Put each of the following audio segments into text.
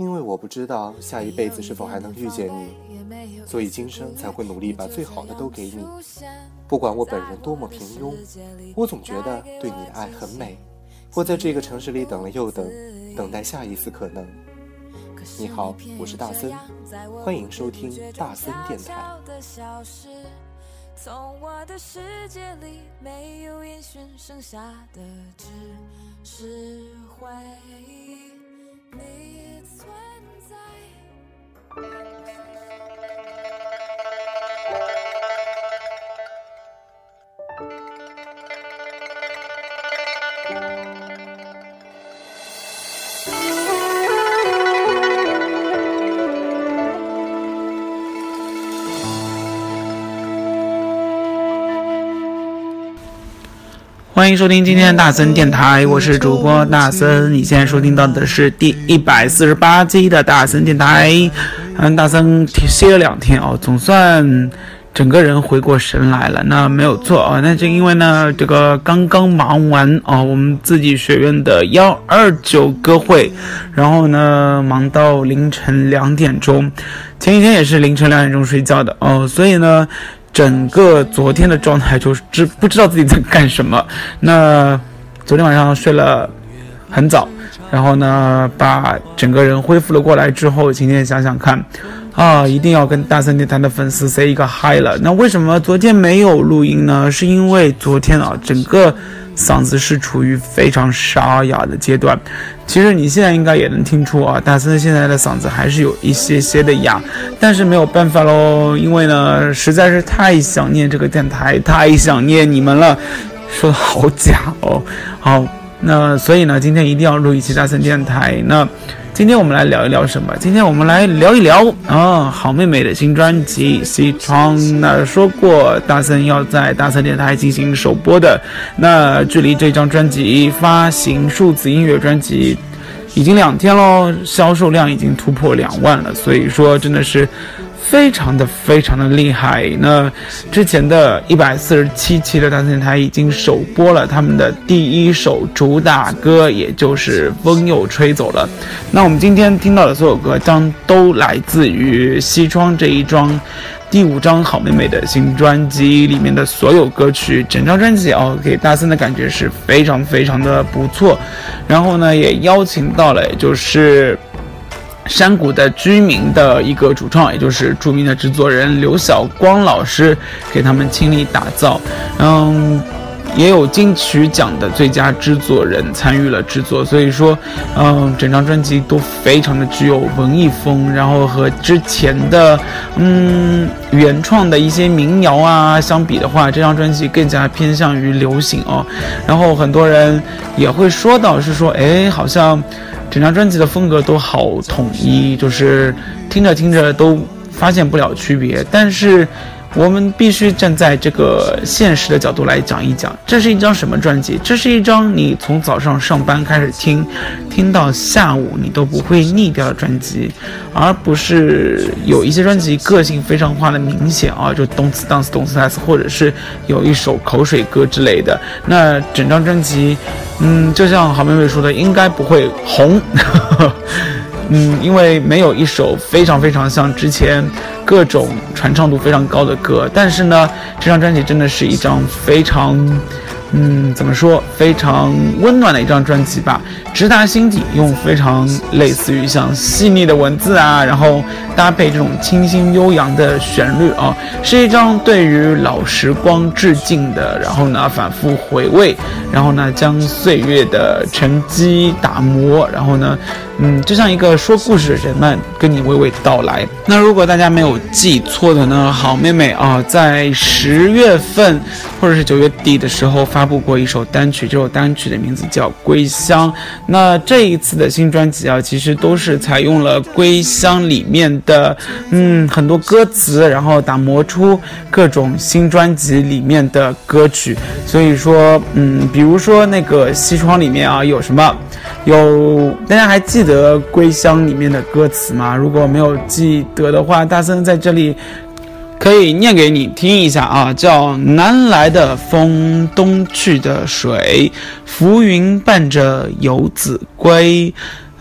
因为我不知道下一辈子是否还能遇见你，所以今生才会努力把最好的都给你。不管我本人多么平庸，我总觉得对你的爱很美。我在这个城市里等了又等，等待下一次可能。你好，我是大森，欢迎收听大森电台。从我的世界里没有烟熏，剩下的只是回忆。你也存在。欢迎收听今天的大森电台，我是主播大森。你现在收听到的是第一百四十八期的大森电台。嗯，大森歇了两天哦，总算整个人回过神来了。那没有错啊，那就因为呢，这个刚刚忙完哦，我们自己学院的幺二九歌会，然后呢，忙到凌晨两点钟。前几天也是凌晨两点钟睡觉的哦，所以呢。整个昨天的状态就是知不知道自己在干什么。那昨天晚上睡了很早，然后呢，把整个人恢复了过来之后，今天想想看，啊，一定要跟大森电台的粉丝 say 一个 hi 了。那为什么昨天没有录音呢？是因为昨天啊，整个。嗓子是处于非常沙哑的阶段，其实你现在应该也能听出啊，大森现在的嗓子还是有一些些的哑，但是没有办法喽，因为呢实在是太想念这个电台，太想念你们了，说的好假哦，好，那所以呢，今天一定要录一期大森电台，那。今天我们来聊一聊什么？今天我们来聊一聊啊，好妹妹的新专辑《西窗》。那说过，大森要在大森电台进行首播的。那距离这张专辑发行数字音乐专辑已经两天喽，销售量已经突破两万了。所以说，真的是。非常的非常的厉害。那之前的一百四十七期的大森电台已经首播了他们的第一首主打歌，也就是《风又吹走了》。那我们今天听到的所有歌，将都来自于《西窗》这一张第五张好妹妹的新专辑里面的所有歌曲。整张专辑哦，给大森的感觉是非常非常的不错。然后呢，也邀请到了，就是。山谷的居民的一个主创，也就是著名的制作人刘晓光老师，给他们倾力打造。嗯，也有金曲奖的最佳制作人参与了制作。所以说，嗯，整张专辑都非常的具有文艺风。然后和之前的嗯原创的一些民谣啊相比的话，这张专辑更加偏向于流行哦。然后很多人也会说到是说，哎，好像。整张专辑的风格都好统一，就是听着听着都发现不了区别，但是。我们必须站在这个现实的角度来讲一讲，这是一张什么专辑？这是一张你从早上上班开始听，听到下午你都不会腻掉的专辑，而不是有一些专辑个性非常化的明显啊，就动次打次动次打次，或者是有一首口水歌之类的。那整张专辑，嗯，就像好妹妹说的，应该不会红。嗯，因为没有一首非常非常像之前各种传唱度非常高的歌，但是呢，这张专辑真的是一张非常嗯，怎么说，非常温暖的一张专辑吧，直达心底，用非常类似于像细腻的文字啊，然后搭配这种清新悠扬的旋律啊，是一张对于老时光致敬的，然后呢，反复回味，然后呢，将岁月的沉积打磨，然后呢。嗯，就像一个说故事的人们跟你娓娓道来。那如果大家没有记错的呢，好妹妹啊，在十月份或者是九月底的时候发布过一首单曲，这首单曲的名字叫《归乡》。那这一次的新专辑啊，其实都是采用了《归乡》里面的嗯很多歌词，然后打磨出各种新专辑里面的歌曲。所以说，嗯，比如说那个西窗里面啊，有什么？有大家还记得《归乡》里面的歌词吗？如果没有记得的话，大森在这里可以念给你听一下啊，叫“南来的风，东去的水，浮云伴着游子归”，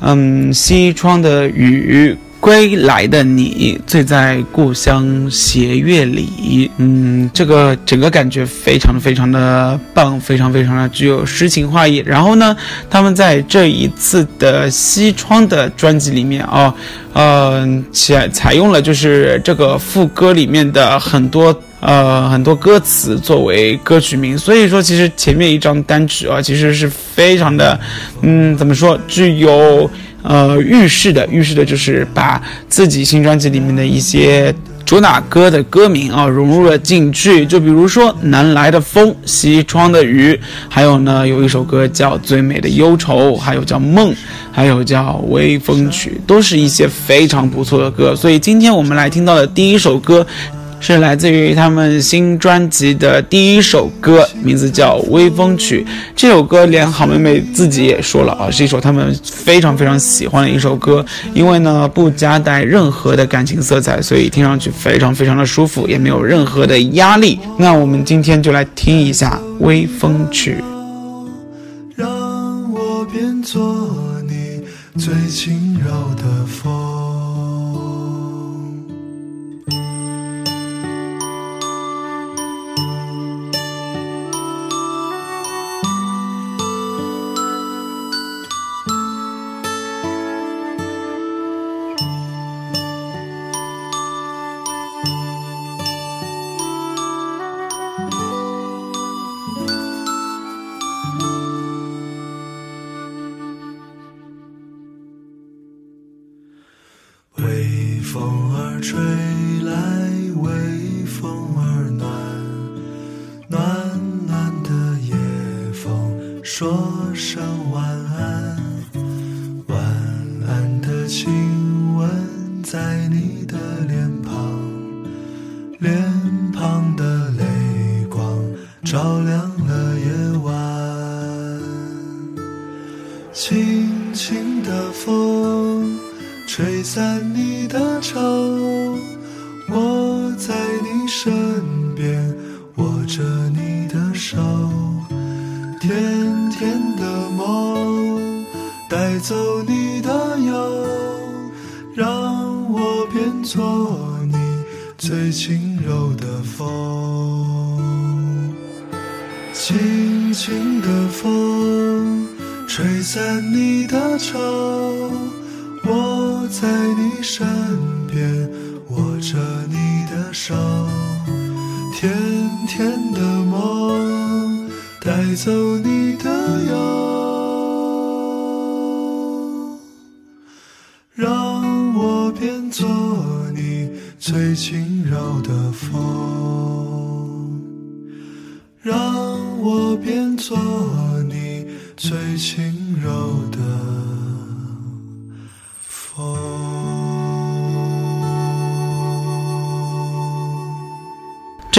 嗯，西窗的雨。归来的你，醉在故乡斜月里。嗯，这个整个感觉非常非常的棒，非常非常的具有诗情画意。然后呢，他们在这一次的西窗的专辑里面啊，嗯，采采用了就是这个副歌里面的很多呃很多歌词作为歌曲名。所以说，其实前面一张单曲啊，其实是非常的，嗯，怎么说，具有。呃，预示的，预示的就是把自己新专辑里面的一些主打歌的歌名啊融入了进去。就比如说《南来的风》《西窗的雨》，还有呢，有一首歌叫《最美的忧愁》，还有叫《梦》，还有叫《微风曲》，都是一些非常不错的歌。所以今天我们来听到的第一首歌。是来自于他们新专辑的第一首歌，名字叫《微风曲》。这首歌连好妹妹自己也说了啊，是一首他们非常非常喜欢的一首歌，因为呢不夹带任何的感情色彩，所以听上去非常非常的舒服，也没有任何的压力。那我们今天就来听一下《微风曲》。让我变作你最轻柔的风。身边握着你的手甜甜的梦带走你的忧让我变作你最轻柔的风轻轻的风吹散你的愁我在你身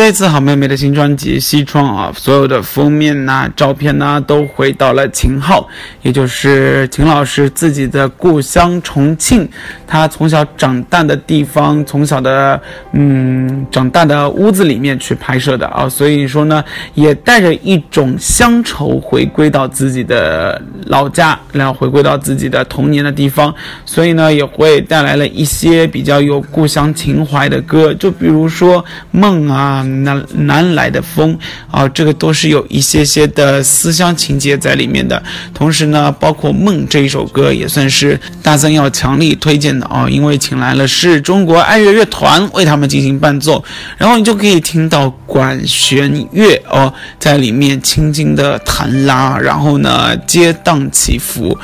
这次好妹妹的新专辑《西窗》啊，所有的封面呐、照片呐，都回到了秦昊，也就是秦老师自己的故乡重庆，他从小长大的地方，从小的嗯长大的屋子里面去拍摄的啊，所以说呢，也带着一种乡愁回归到自己的老家，然后回归到自己的童年的地方，所以呢，也会带来了一些比较有故乡情怀的歌，就比如说《梦》啊。南南来的风啊，这个都是有一些些的思乡情节在里面的。同时呢，包括《梦》这一首歌也算是大森要强力推荐的啊，因为请来了是中国爱乐乐团为他们进行伴奏，然后你就可以听到管弦乐哦在里面轻轻的弹拉，然后呢跌宕起伏，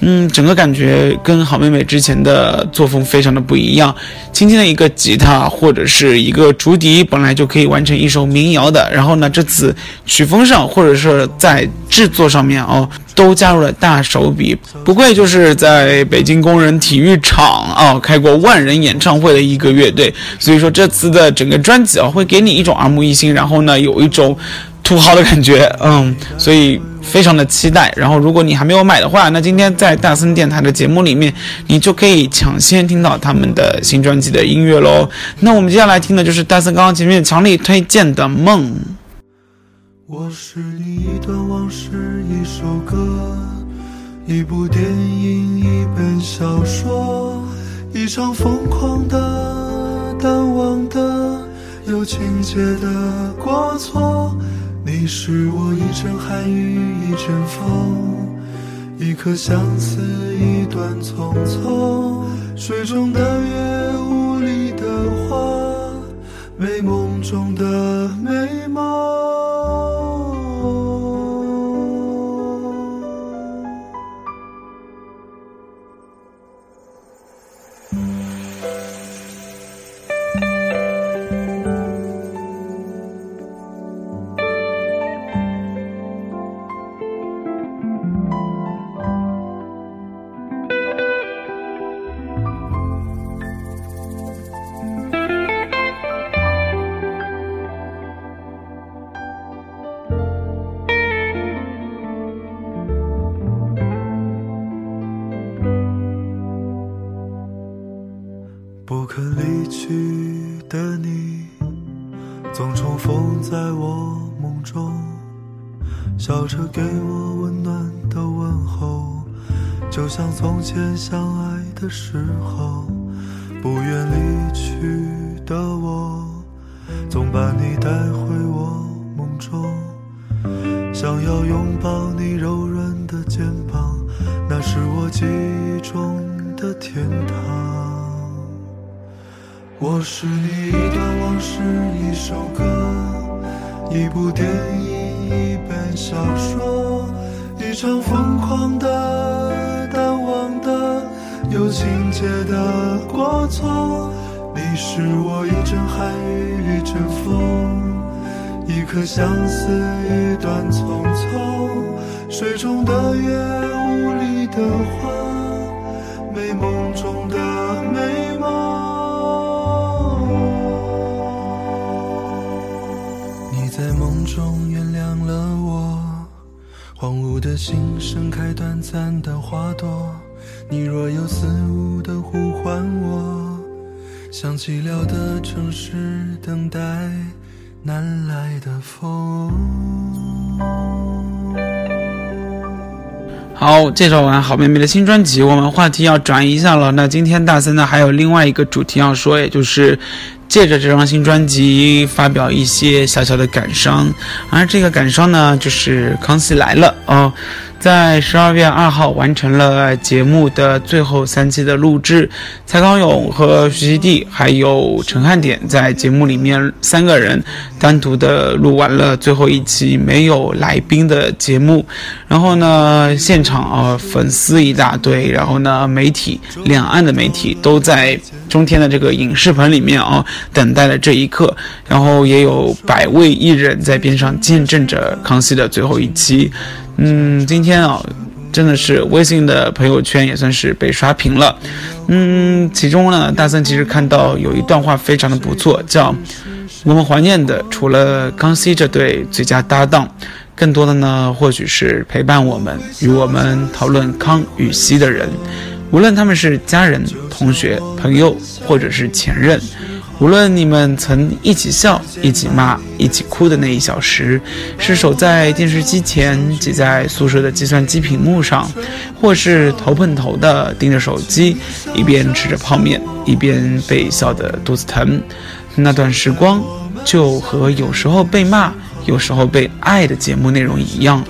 嗯，整个感觉跟好妹妹之前的作风非常的不一样。轻轻的一个吉他或者是一个竹笛，本来就可以完成一首民谣的，然后呢，这次曲风上或者是在制作上面哦，都加入了大手笔。不愧就是在北京工人体育场啊开过万人演唱会的一个乐队，所以说这次的整个专辑啊，会给你一种耳目一新，然后呢，有一种土豪的感觉，嗯，所以。非常的期待，然后如果你还没有买的话，那今天在大森电台的节目里面，你就可以抢先听到他们的新专辑的音乐喽。那我们接下来听的就是大森刚刚前面强力推荐的《梦》。我是你一段往事，一首歌，一部电影，一本小说，一场疯狂的、淡忘的、有情节的过错。你是我一阵寒雨，一阵风，一颗相思，一段匆匆。水中的月，雾里的花，美梦中的美梦。不肯离去的你，总重逢在我梦中，笑着给我温暖的问候，就像从前相爱的时候。不愿离去的我，总把你带回我梦中，想要拥抱你柔软的肩膀，那是我记忆中的天堂。我是你一段往事，一首歌，一部电影，一本小说，一场疯狂的、淡忘的、有情节的过错。你是我一阵寒雨，一阵风，一颗相思，一段匆匆。水中的月，雾里的花，美梦中的梦中原谅了我，荒芜的心盛开短暂的花朵。你若有似无的呼唤我，像寂寥的城市等待南来的风。好，介绍完好妹妹的新专辑，我们话题要转移一下了。那今天大森呢还有另外一个主题要说，也就是。借着这张新专辑发表一些小小的感伤，而这个感伤呢，就是《康熙来了》哦。在十二月二号完成了节目的最后三期的录制，蔡康永和徐熙娣还有陈汉典在节目里面三个人单独的录完了最后一期没有来宾的节目。然后呢，现场啊粉丝一大堆，然后呢媒体两岸的媒体都在中天的这个影视棚里面啊等待了这一刻，然后也有百位艺人在边上见证着康熙的最后一期。嗯，今天啊，真的是微信的朋友圈也算是被刷屏了。嗯，其中呢，大森其实看到有一段话非常的不错，叫“我们怀念的除了康熙这对最佳搭档，更多的呢，或许是陪伴我们与我们讨论康与熙的人，无论他们是家人、同学、朋友，或者是前任。”无论你们曾一起笑、一起骂、一起哭的那一小时，是守在电视机前，挤在宿舍的计算机屏幕上，或是头碰头的盯着手机，一边吃着泡面，一边被笑得肚子疼，那段时光就和有时候被骂、有时候被爱的节目内容一样，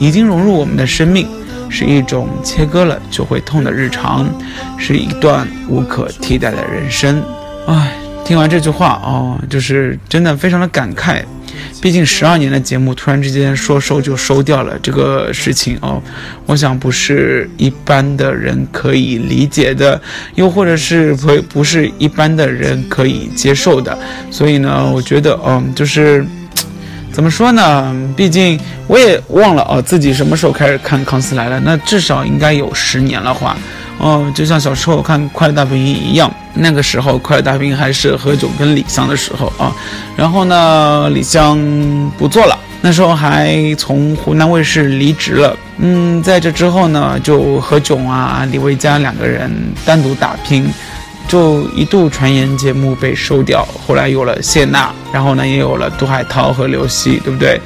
已经融入我们的生命，是一种切割了就会痛的日常，是一段无可替代的人生。唉，听完这句话哦，就是真的非常的感慨。毕竟十二年的节目突然之间说收就收掉了这个事情哦，我想不是一般的人可以理解的，又或者是不不是一般的人可以接受的。所以呢，我觉得嗯，就是 怎么说呢？毕竟我也忘了哦，自己什么时候开始看《康熙来了》，那至少应该有十年了话。哦，就像小时候看《快乐大本营》一样，那个时候《快乐大本营》还是何炅跟李湘的时候啊。然后呢，李湘不做了，那时候还从湖南卫视离职了。嗯，在这之后呢，就何炅啊、李维嘉两个人单独打拼，就一度传言节目被收掉。后来有了谢娜，然后呢，也有了杜海涛和刘希，对不对？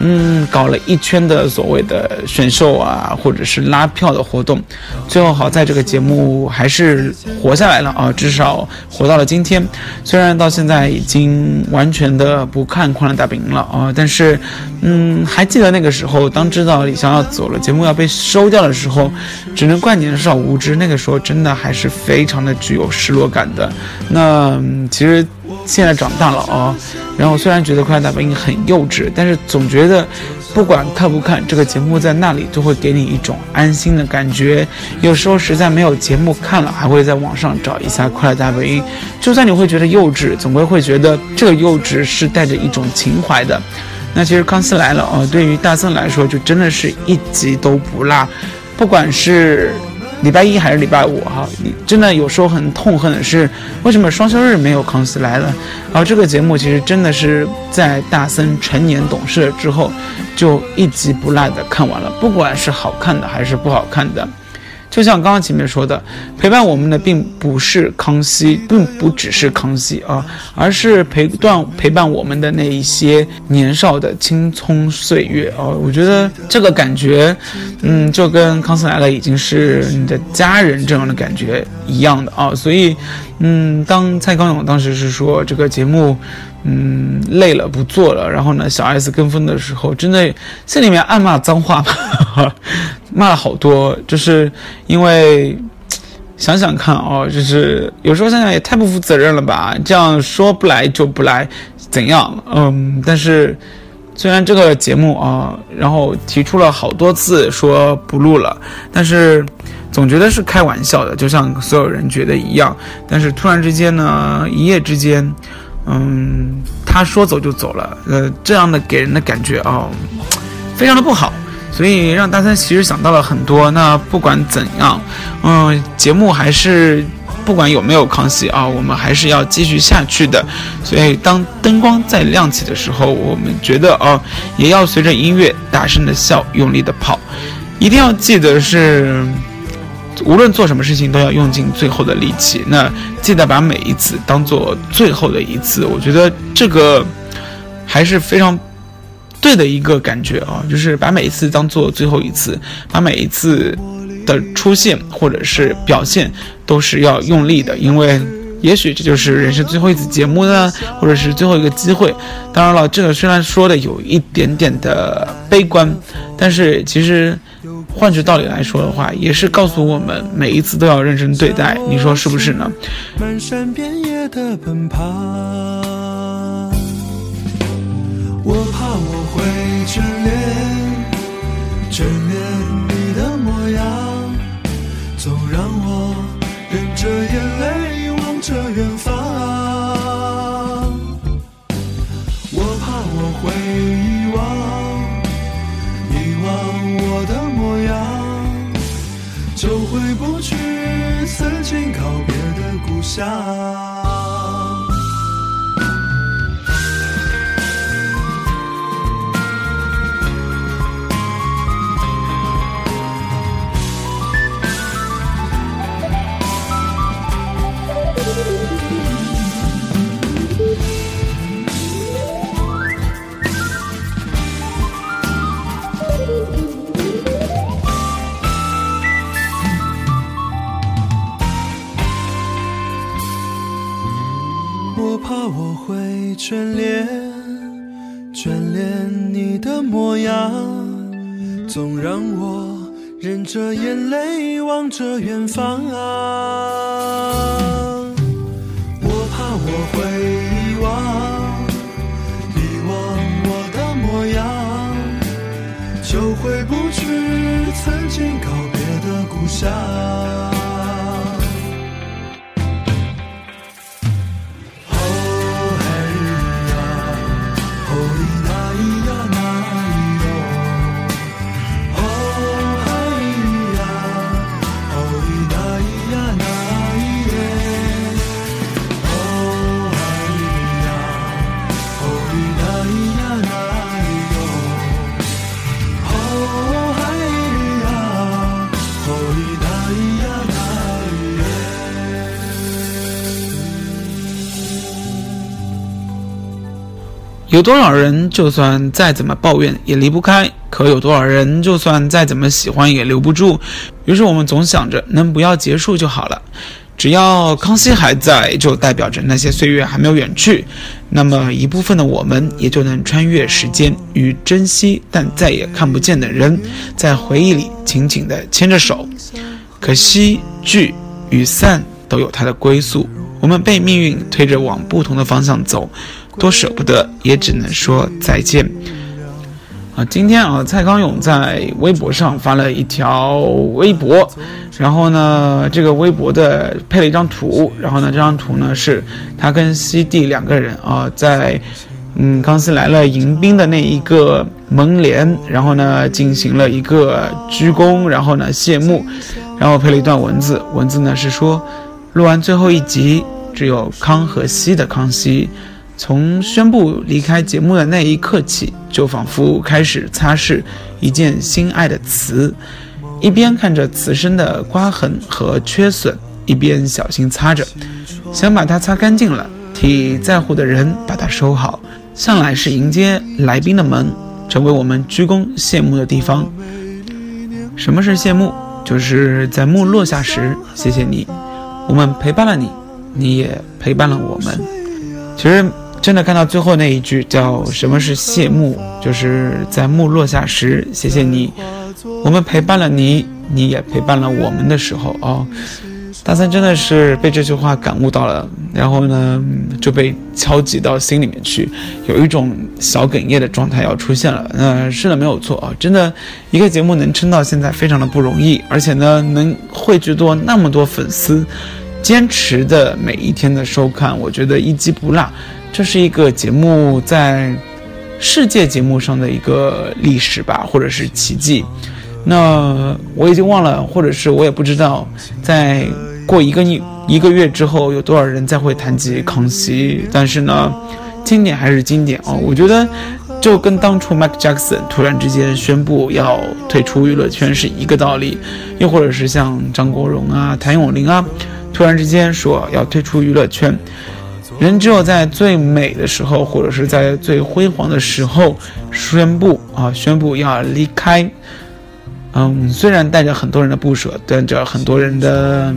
嗯，搞了一圈的所谓的选秀啊，或者是拉票的活动，最后好在这个节目还是活下来了啊，至少活到了今天。虽然到现在已经完全的不看《快乐大本营》了啊，但是，嗯，还记得那个时候，当知道李湘要走了，节目要被收掉的时候，只能怪年少无知。那个时候真的还是非常的具有失落感的。那其实。现在长大了啊，然后虽然觉得《快乐大本营》很幼稚，但是总觉得，不管看不看这个节目，在那里都会给你一种安心的感觉。有时候实在没有节目看了，还会在网上找一下《快乐大本营》。就算你会觉得幼稚，总归会觉得这个幼稚是带着一种情怀的。那其实《康熙来了》啊，对于大森来说，就真的是一集都不落，不管是。礼拜一还是礼拜五哈？真的有时候很痛恨的是，为什么双休日没有康熙来了？然后这个节目其实真的是在大森成年懂事了之后，就一集不落的看完了，不管是好看的还是不好看的。就像刚刚前面说的，陪伴我们的并不是康熙，并不只是康熙啊，而是陪伴陪伴我们的那一些年少的青葱岁月啊。我觉得这个感觉，嗯，就跟康熙来了已经是你的家人这样的感觉一样的啊。所以，嗯，当蔡康永当时是说这个节目。嗯，累了不做了。然后呢，小 S 跟风的时候，真的心里面暗骂脏话，骂了好多。就是因为想想看哦，就是有时候想想也太不负责任了吧？这样说不来就不来，怎样？嗯，但是虽然这个节目啊，然后提出了好多次说不录了，但是总觉得是开玩笑的，就像所有人觉得一样。但是突然之间呢，一夜之间。嗯，他说走就走了，呃，这样的给人的感觉啊，非常的不好，所以让大三其实想到了很多。那不管怎样，嗯，节目还是不管有没有康熙啊，我们还是要继续下去的。所以当灯光再亮起的时候，我们觉得啊，也要随着音乐大声的笑，用力的跑，一定要记得是。无论做什么事情，都要用尽最后的力气。那记得把每一次当做最后的一次。我觉得这个还是非常对的一个感觉啊，就是把每一次当做最后一次，把每一次的出现或者是表现都是要用力的，因为也许这就是人生最后一次节目呢，或者是最后一个机会。当然了，这个虽然说的有一点点的悲观，但是其实。换句道理来说的话，也是告诉我们每一次都要认真对待，你说是不是呢？漫山遍野的奔跑，我怕我会眷恋，眷恋下眼泪望着远方啊。我怕我会遗忘，遗忘我的模样，就回不去曾经告别的故乡。有多少人就算再怎么抱怨也离不开，可有多少人就算再怎么喜欢也留不住。于是我们总想着能不要结束就好了，只要康熙还在，就代表着那些岁月还没有远去。那么一部分的我们也就能穿越时间，与珍惜但再也看不见的人，在回忆里紧紧地牵着手。可惜聚与散都有它的归宿，我们被命运推着往不同的方向走。多舍不得，也只能说再见。啊，今天啊，蔡康永在微博上发了一条微博，然后呢，这个微博的配了一张图，然后呢，这张图呢是他跟西帝两个人啊，在嗯康熙来了迎宾的那一个门帘，然后呢进行了一个鞠躬，然后呢谢幕，然后配了一段文字，文字呢是说，录完最后一集，只有康和西的康熙。从宣布离开节目的那一刻起，就仿佛开始擦拭一件心爱的瓷，一边看着瓷身的刮痕和缺损，一边小心擦着，想把它擦干净了，替在乎的人把它收好。向来是迎接来宾的门，成为我们鞠躬谢幕的地方。什么是谢幕？就是在幕落下时，谢谢你，我们陪伴了你，你也陪伴了我们。其实。真的看到最后那一句叫什么是谢幕，就是在幕落下时，谢谢你，我们陪伴了你，你也陪伴了我们的时候哦。大三真的是被这句话感悟到了，然后呢就被敲击到心里面去，有一种小哽咽的状态要出现了。呃，是的，没有错啊，真的一个节目能撑到现在非常的不容易，而且呢能汇聚多那么多粉丝，坚持的每一天的收看，我觉得一集不落。这是一个节目在世界节目上的一个历史吧，或者是奇迹。那我已经忘了，或者是我也不知道，在过一个一一个月之后，有多少人再会谈及康熙。但是呢，经典还是经典哦。我觉得就跟当初 Mike Jackson 突然之间宣布要退出娱乐圈是一个道理，又或者是像张国荣啊、谭咏麟啊，突然之间说要退出娱乐圈。人只有在最美的时候，或者是在最辉煌的时候，宣布啊，宣布要离开。嗯，虽然带着很多人的不舍，带着很多人的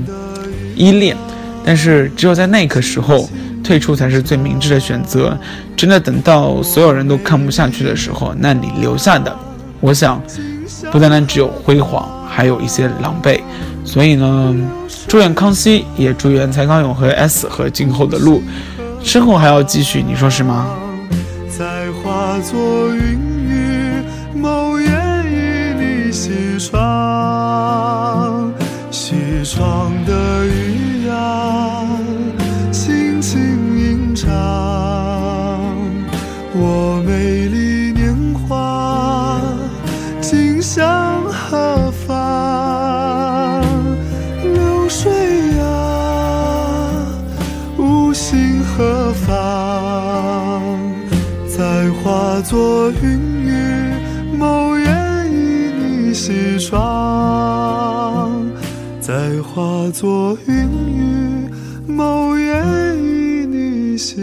依恋，但是只有在那个时候退出才是最明智的选择。真的等到所有人都看不下去的时候，那你留下的，我想，不单单只有辉煌，还有一些狼狈。所以呢，祝愿康熙，也祝愿蔡康永和 S 和今后的路。身后还要继续，你说是吗？再化作云雨，某愿与你西窗，化作云雨，某夜与你行。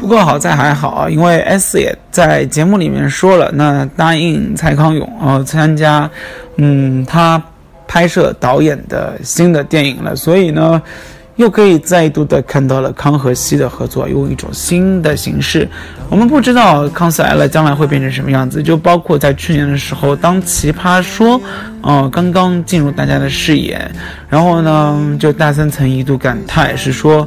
不过好在还好啊，因为 S 也在节目里面说了，那答应蔡康永啊参加嗯，他拍摄导演的新的电影了，所以呢。又可以再度的看到了康和西的合作，用一种新的形式。我们不知道《康熙来了》将来会变成什么样子，就包括在去年的时候，当《奇葩说》呃刚刚进入大家的视野，然后呢，就大森曾一度感叹是说。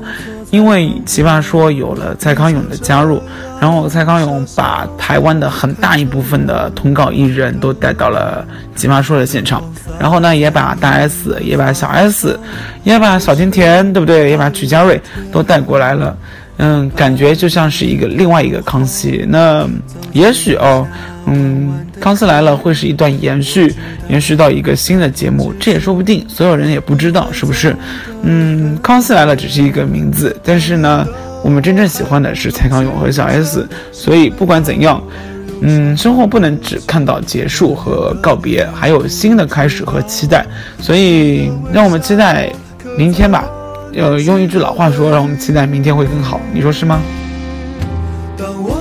因为《奇葩说》有了蔡康永的加入，然后蔡康永把台湾的很大一部分的通告艺人都带到了《奇葩说》的现场，然后呢，也把大 S，也把小 S，也把小甜甜，对不对？也把曲家瑞都带过来了。嗯，感觉就像是一个另外一个康熙。那也许哦，嗯，康熙来了会是一段延续，延续到一个新的节目，这也说不定。所有人也不知道是不是？嗯，康熙来了只是一个名字，但是呢，我们真正喜欢的是蔡康永和小 S。所以不管怎样，嗯，生活不能只看到结束和告别，还有新的开始和期待。所以让我们期待明天吧。呃，用一句老话说，让我们期待明天会更好，你说是吗？当我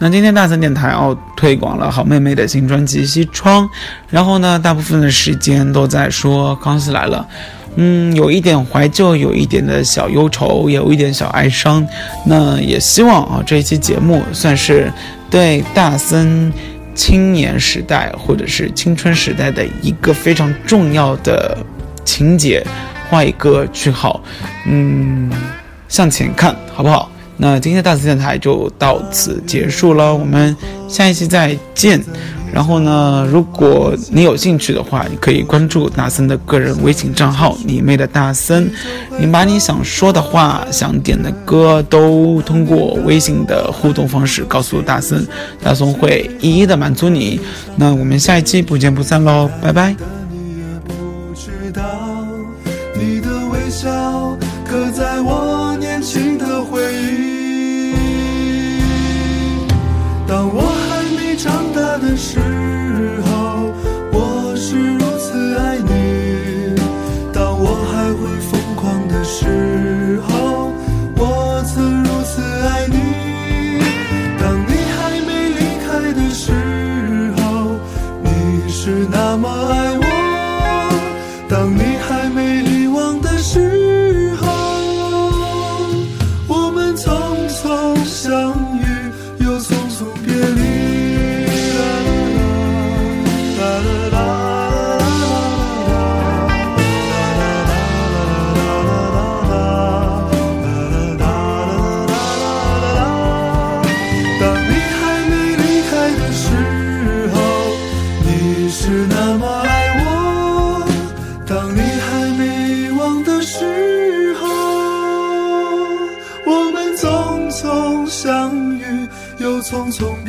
那今天大森电台哦推广了好妹妹的新专辑《西窗》，然后呢，大部分的时间都在说《康熙来了》，嗯，有一点怀旧，有一点的小忧愁，有一点小哀伤。那也希望啊，这一期节目算是对大森青年时代或者是青春时代的一个非常重要的情节。画一个句号，嗯，向前看好不好？那今天的大慈电台就到此结束了，我们下一期再见。然后呢，如果你有兴趣的话，你可以关注大森的个人微信账号“你妹的大森”，你把你想说的话、想点的歌都通过微信的互动方式告诉大森，大森会一一的满足你。那我们下一期不见不散喽，拜拜。你的微笑刻在我是那么爱我；当你还没忘的时候，我们匆匆相遇，又匆匆。